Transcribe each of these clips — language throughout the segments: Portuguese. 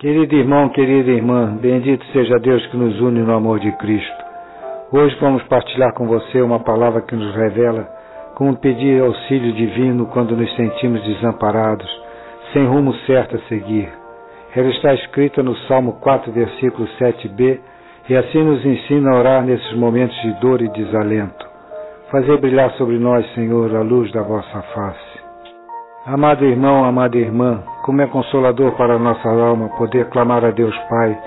Querido irmão, querida irmã, bendito seja Deus que nos une no amor de Cristo. Hoje vamos partilhar com você uma palavra que nos revela como pedir auxílio divino quando nos sentimos desamparados, sem rumo certo a seguir. Ela está escrita no Salmo 4, versículo 7b, e assim nos ensina a orar nesses momentos de dor e desalento. Fazer brilhar sobre nós, Senhor, a luz da vossa face. Amado irmão, amada irmã, como é consolador para a nossa alma poder clamar a Deus Pai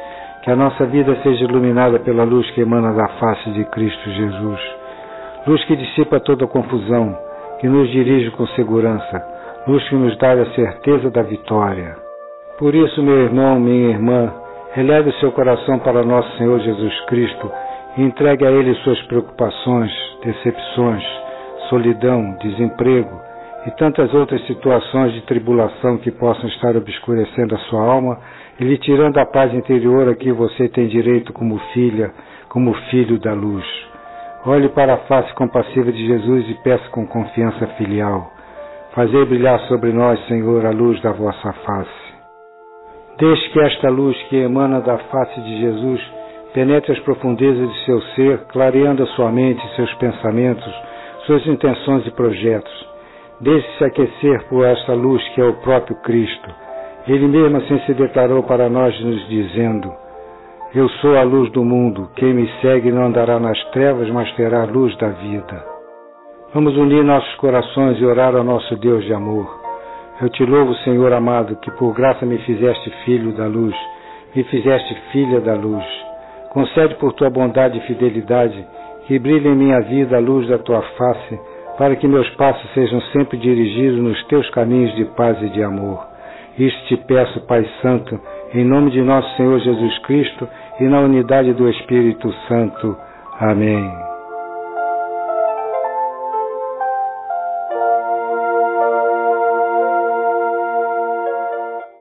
que a nossa vida seja iluminada pela luz que emana da face de Cristo Jesus. Luz que dissipa toda confusão, que nos dirige com segurança, luz que nos dá a certeza da vitória. Por isso, meu irmão, minha irmã, eleve o seu coração para nosso Senhor Jesus Cristo e entregue a Ele suas preocupações, decepções, solidão, desemprego, e tantas outras situações de tribulação que possam estar obscurecendo a sua alma e lhe tirando a paz interior a que você tem direito como filha, como filho da luz. Olhe para a face compassiva de Jesus e peça com confiança filial. Fazei brilhar sobre nós, Senhor, a luz da vossa face. Deixe que esta luz que emana da face de Jesus penetre as profundezas de seu ser, clareando a sua mente, seus pensamentos, suas intenções e projetos Deixe-se aquecer por esta luz que é o próprio Cristo. Ele mesmo assim se declarou para nós, nos dizendo: Eu sou a luz do mundo. Quem me segue não andará nas trevas, mas terá a luz da vida. Vamos unir nossos corações e orar ao nosso Deus de amor. Eu te louvo, Senhor amado, que por graça me fizeste filho da luz, me fizeste filha da luz. Concede por tua bondade e fidelidade que brilhe em minha vida a luz da tua face para que meus passos sejam sempre dirigidos nos teus caminhos de paz e de amor. Isto te peço, Pai Santo, em nome de nosso Senhor Jesus Cristo e na unidade do Espírito Santo. Amém.